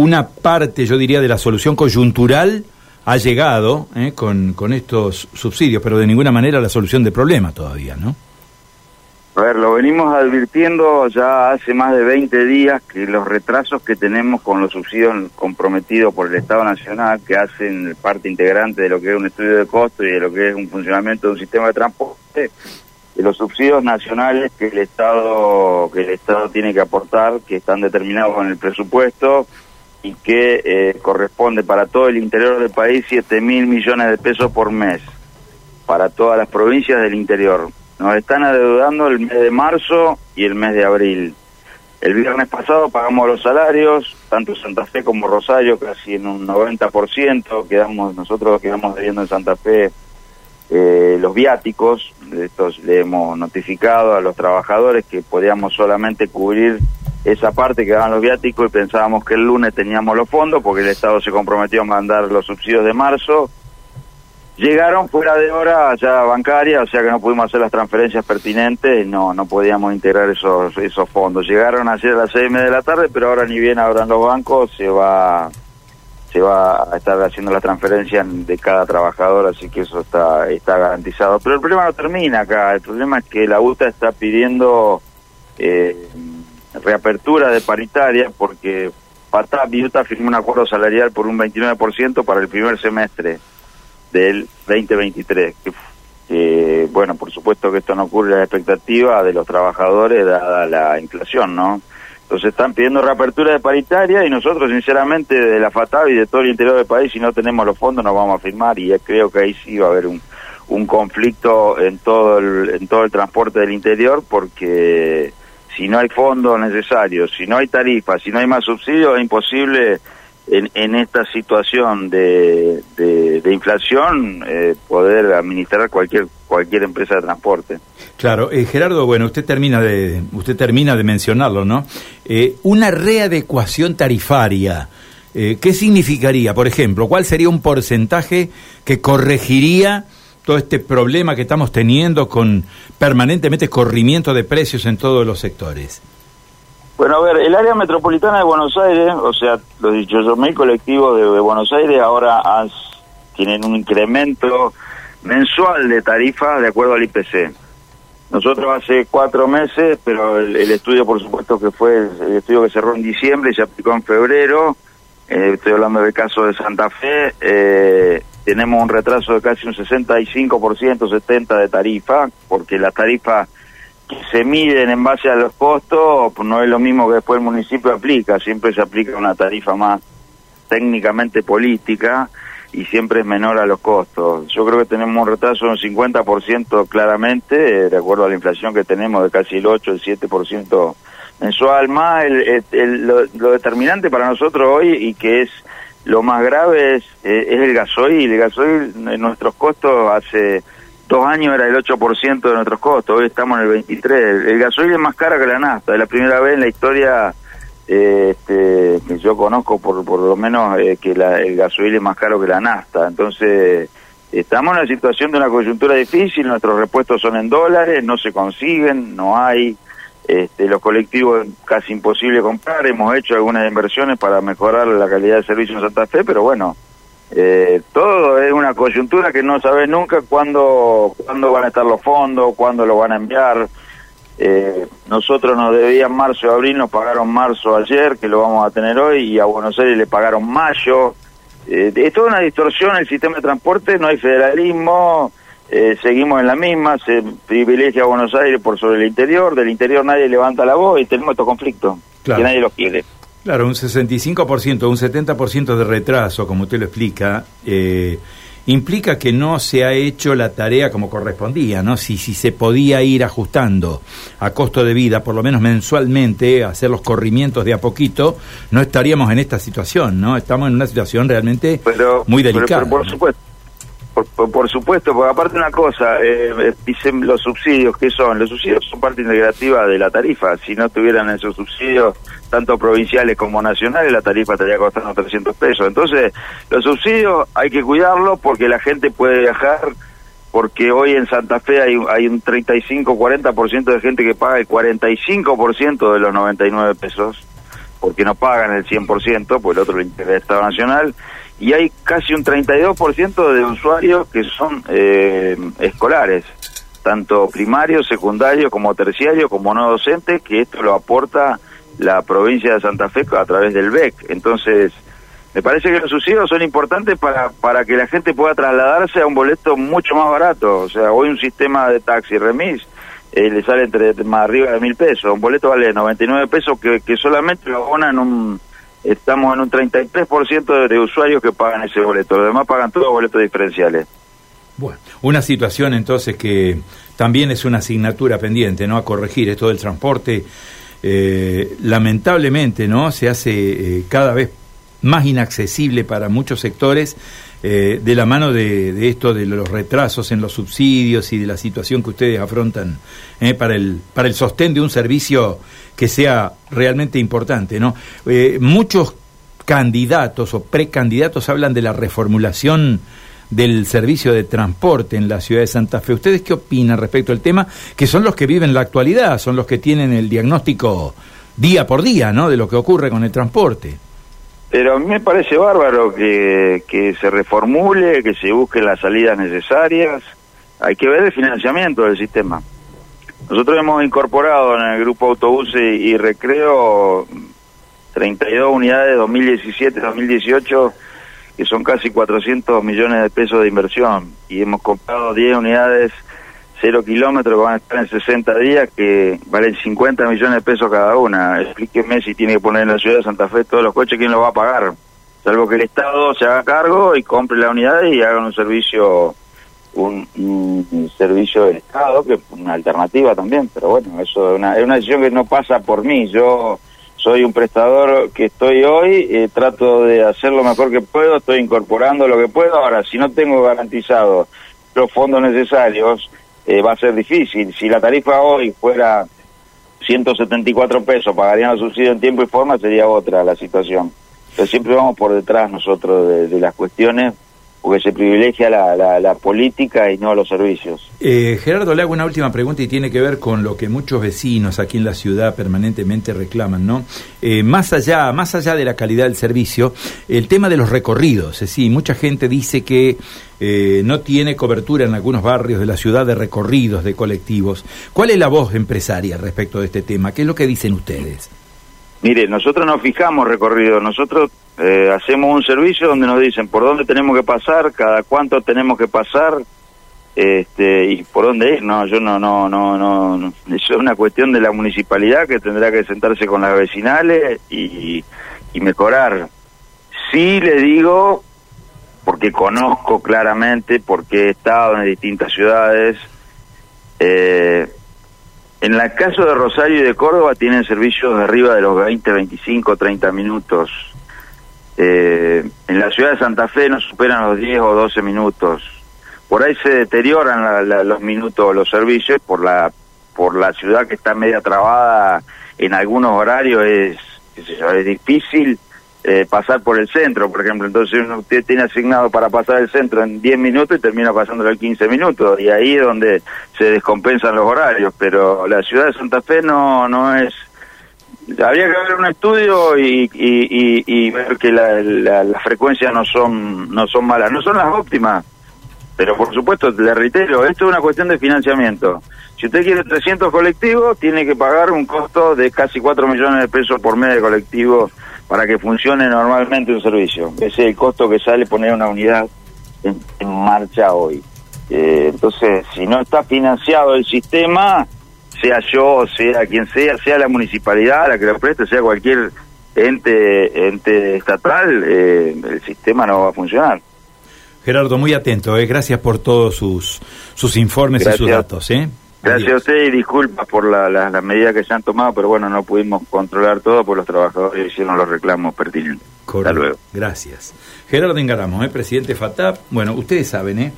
una parte, yo diría, de la solución coyuntural ha llegado eh, con, con estos subsidios, pero de ninguna manera la solución del problema todavía, ¿no? A ver, lo venimos advirtiendo ya hace más de 20 días que los retrasos que tenemos con los subsidios comprometidos por el Estado Nacional, que hacen parte integrante de lo que es un estudio de costo y de lo que es un funcionamiento de un sistema de transporte, de los subsidios nacionales que el Estado que el Estado tiene que aportar, que están determinados con el presupuesto y que eh, corresponde para todo el interior del país 7 mil millones de pesos por mes, para todas las provincias del interior nos están adeudando el mes de marzo y el mes de abril. El viernes pasado pagamos los salarios, tanto Santa Fe como Rosario, casi en un 90%. Quedamos, nosotros quedamos debiendo en Santa Fe eh, los viáticos. Estos le hemos notificado a los trabajadores que podíamos solamente cubrir esa parte que daban los viáticos y pensábamos que el lunes teníamos los fondos porque el Estado se comprometió a mandar los subsidios de marzo Llegaron fuera de hora ya bancaria, o sea que no pudimos hacer las transferencias pertinentes, no no podíamos integrar esos esos fondos. Llegaron ayer a las seis de la tarde, pero ahora ni bien abran los bancos, se va se va a estar haciendo la transferencia de cada trabajador, así que eso está está garantizado. Pero el problema no termina acá, el problema es que la UTA está pidiendo eh, reapertura de paritaria porque Patá UTA firmó un acuerdo salarial por un 29% para el primer semestre del 2023. Que, bueno, por supuesto que esto no ocurre la expectativa de los trabajadores dada la inflación, ¿no? Entonces están pidiendo reapertura de paritaria y nosotros, sinceramente, de la FATAB y de todo el interior del país, si no tenemos los fondos, no vamos a firmar y creo que ahí sí va a haber un, un conflicto en todo el, en todo el transporte del interior porque si no hay fondos necesarios, si no hay tarifas, si no hay más subsidios, es imposible en, esta situación de, de, inflación eh, poder administrar cualquier cualquier empresa de transporte. Claro, eh, Gerardo, bueno, usted termina de usted termina de mencionarlo, ¿no? Eh, una readecuación tarifaria. ¿Qué significaría, por ejemplo? ¿Cuál sería un porcentaje que corregiría todo este problema que estamos teniendo con permanentemente corrimiento de precios en todos los sectores? Bueno, a ver, el área metropolitana de Buenos Aires, o sea, los dichosos mil colectivos de, Buenos Aires ahora tienen un incremento mensual de tarifa de acuerdo al IPC. Nosotros hace cuatro meses, pero el, estudio, por supuesto, que fue el, estudio que cerró en diciembre y se aplicó en febrero. Eh, estoy hablando del caso de Santa Fe. Eh, tenemos un retraso de casi un 65%, 70% de tarifa, porque la tarifa se miden en base a los costos, no es lo mismo que después el municipio aplica, siempre se aplica una tarifa más técnicamente política y siempre es menor a los costos. Yo creo que tenemos un retraso de un 50% claramente, de acuerdo a la inflación que tenemos de casi el 8, el 7% mensual, más el, lo, determinante para nosotros hoy y que es lo más grave es, eh, es el gasoil. El gasoil, en nuestros costos hace dos años era el 8% de nuestros costos, hoy estamos en el 23%. El gasoil es más caro que la nafta, es la primera vez en la historia eh, este, que yo conozco por, por lo menos eh, que el gasoil es más caro que la nafta. Entonces, estamos en una situación de una coyuntura difícil, nuestros repuestos son en dólares, no se consiguen, no hay... Este, los colectivos casi imposible comprar, hemos hecho algunas inversiones para mejorar la calidad de servicio en Santa Fe, pero bueno, eh, todo es una coyuntura que no sabes nunca cuándo, cuándo van a estar los fondos, cuándo lo van a enviar. Eh, nosotros nos debían marzo y abril, nos pagaron marzo ayer, que lo vamos a tener hoy, y a Buenos Aires le pagaron mayo. Eh, es toda una distorsión el sistema de transporte, no hay federalismo, eh, seguimos en la misma, se privilegia a Buenos Aires por sobre el interior, del interior nadie levanta la voz y tenemos estos conflictos, que nadie los quiere. Claro, un 65%, un 70% de retraso, como usted lo explica, eh, implica que no se ha hecho la tarea como correspondía, ¿no? Si, si se podía ir ajustando a costo de vida, por lo menos mensualmente, hacer los corrimientos de a poquito, no estaríamos en esta situación, ¿no? Estamos en una situación realmente muy delicada. por supuesto. Por, supuesto, porque aparte una cosa, eh, dicen los subsidios, ¿qué son? Los subsidios son parte integrativa de la tarifa. Si no tuvieran esos subsidios, tanto provinciales como nacionales, la tarifa estaría costando 300 pesos. Entonces, los subsidios hay que cuidarlos porque la gente puede viajar, porque hoy en Santa Fe hay, hay un 35-40% de gente que paga el 45% de los 99 pesos. porque no pagan el 100%, pues el otro lo integra el Estado Nacional, y hay casi un 32% de usuarios que son eh, escolares, tanto primario, secundario, como terciario, como no docentes, que esto lo aporta la provincia de Santa Fe a través del BEC. Entonces, me parece que los subsidios son importantes para, para que la gente pueda trasladarse a un boleto mucho más barato. O sea, hoy un sistema de taxi remis eh, le sale entre más arriba de mil pesos. Un boleto vale 99 pesos que, que solamente lo abonan un... Estamos en un 33% de, de usuarios que pagan ese boleto. Los demás pagan todos boletos diferenciales. Bueno, una situación entonces que también es una asignatura pendiente, ¿no? A corregir esto del transporte. Eh, lamentablemente, ¿no? Se hace eh, cada vez más inaccesible para muchos sectores eh, de la mano de, esto de los retrasos en los subsidios y de la situación que ustedes afrontan para el para el sostén de un servicio que sea realmente importante no eh, muchos candidatos o precandidatos hablan de la reformulación del servicio de transporte en la ciudad de Santa Fe. ¿Ustedes qué opinan respecto al tema? Que son los que viven la actualidad, son los que tienen el diagnóstico día por día, ¿no? De lo que ocurre con el transporte. Pero a mí me parece bárbaro que, que se reformule, que se busquen las salidas necesarias. Hay que ver el financiamiento del sistema. Nosotros hemos incorporado en el grupo autobuses y recreo 32 unidades 2017-2018 que son casi 400 millones de pesos de inversión y hemos comprado 10 unidades cero kilómetros que van a estar en 60 días que valen 50 millones de pesos cada una. Explíqueme si tiene que poner en la ciudad de Santa Fe todos los coches, ¿quién los va a pagar? Salvo que el Estado se haga cargo y compre la unidad y haga un servicio un, servicio del Estado, que una alternativa también, pero bueno, eso es una, es una decisión que no pasa por mí. Yo soy un prestador que estoy hoy, eh, trato de hacer lo mejor que puedo, estoy incorporando lo que puedo. Ahora, si no tengo garantizado los fondos necesarios, eh, va a ser difícil. Si la tarifa hoy fuera 174 pesos, pagarían los subsidios en tiempo y forma, sería otra la situación. Pero siempre vamos por detrás nosotros de, las cuestiones porque se privilegia la, la, política y no los servicios. Eh, Gerardo, le hago una última pregunta y tiene que ver con lo que muchos vecinos aquí en la ciudad permanentemente reclaman, ¿no? Eh, más allá, más allá de la calidad del servicio, el tema de los recorridos, es decir, mucha gente dice que eh, no tiene cobertura en algunos barrios de la ciudad de recorridos de colectivos. ¿Cuál es la voz empresaria respecto de este tema? ¿Qué es lo que dicen ustedes? Mire, nosotros no fijamos recorridos, nosotros eh, hacemos un servicio donde nos dicen por dónde tenemos que pasar, cada cuánto tenemos que pasar, este, y por dónde ir. No, yo no, no, no, no, eso es una cuestión de la municipalidad que tendrá que sentarse con las vecinales y, y mejorar. Sí le digo porque conozco claramente, porque he estado en distintas ciudades. Eh, en el caso de Rosario y de Córdoba tienen servicios de arriba de los 20, 25, 30 minutos. Eh, en la ciudad de Santa Fe no superan los 10 o 12 minutos. Por ahí se deterioran los minutos, los servicios, por la por la ciudad que está media trabada en algunos horarios es, es difícil eh, pasar por el centro, por ejemplo. Entonces usted tiene asignado para pasar el centro en 10 minutos y termina pasándolo en 15 minutos. Y ahí es donde se descompensan los horarios. Pero la ciudad de Santa Fe no, no es... Habría que ver un estudio y, y, ver que las la, frecuencias no son, no son malas. No son las óptimas. Pero por supuesto, le reitero, esto es una cuestión de financiamiento. Si usted quiere 300 colectivos, tiene que pagar un costo de casi 4 millones de pesos por mes de colectivo para que funcione normalmente un servicio. Ese es el costo que sale poner una unidad en, marcha hoy. Eh, entonces, si no está financiado el sistema, sea yo, sea quien sea, sea la municipalidad la que lo preste, sea cualquier ente ente estatal, eh, el sistema no va a funcionar. Gerardo, muy atento, eh. gracias por todos sus, sus informes y sus datos. ¿eh? Gracias a usted y disculpas por las la, medidas que se han tomado, pero bueno, no pudimos controlar todo, porque los trabajadores hicieron los reclamos pertinentes. Hasta luego. Gracias. Gerardo Ingaramo, ¿eh? presidente FATAP. Bueno, ustedes saben, ¿eh?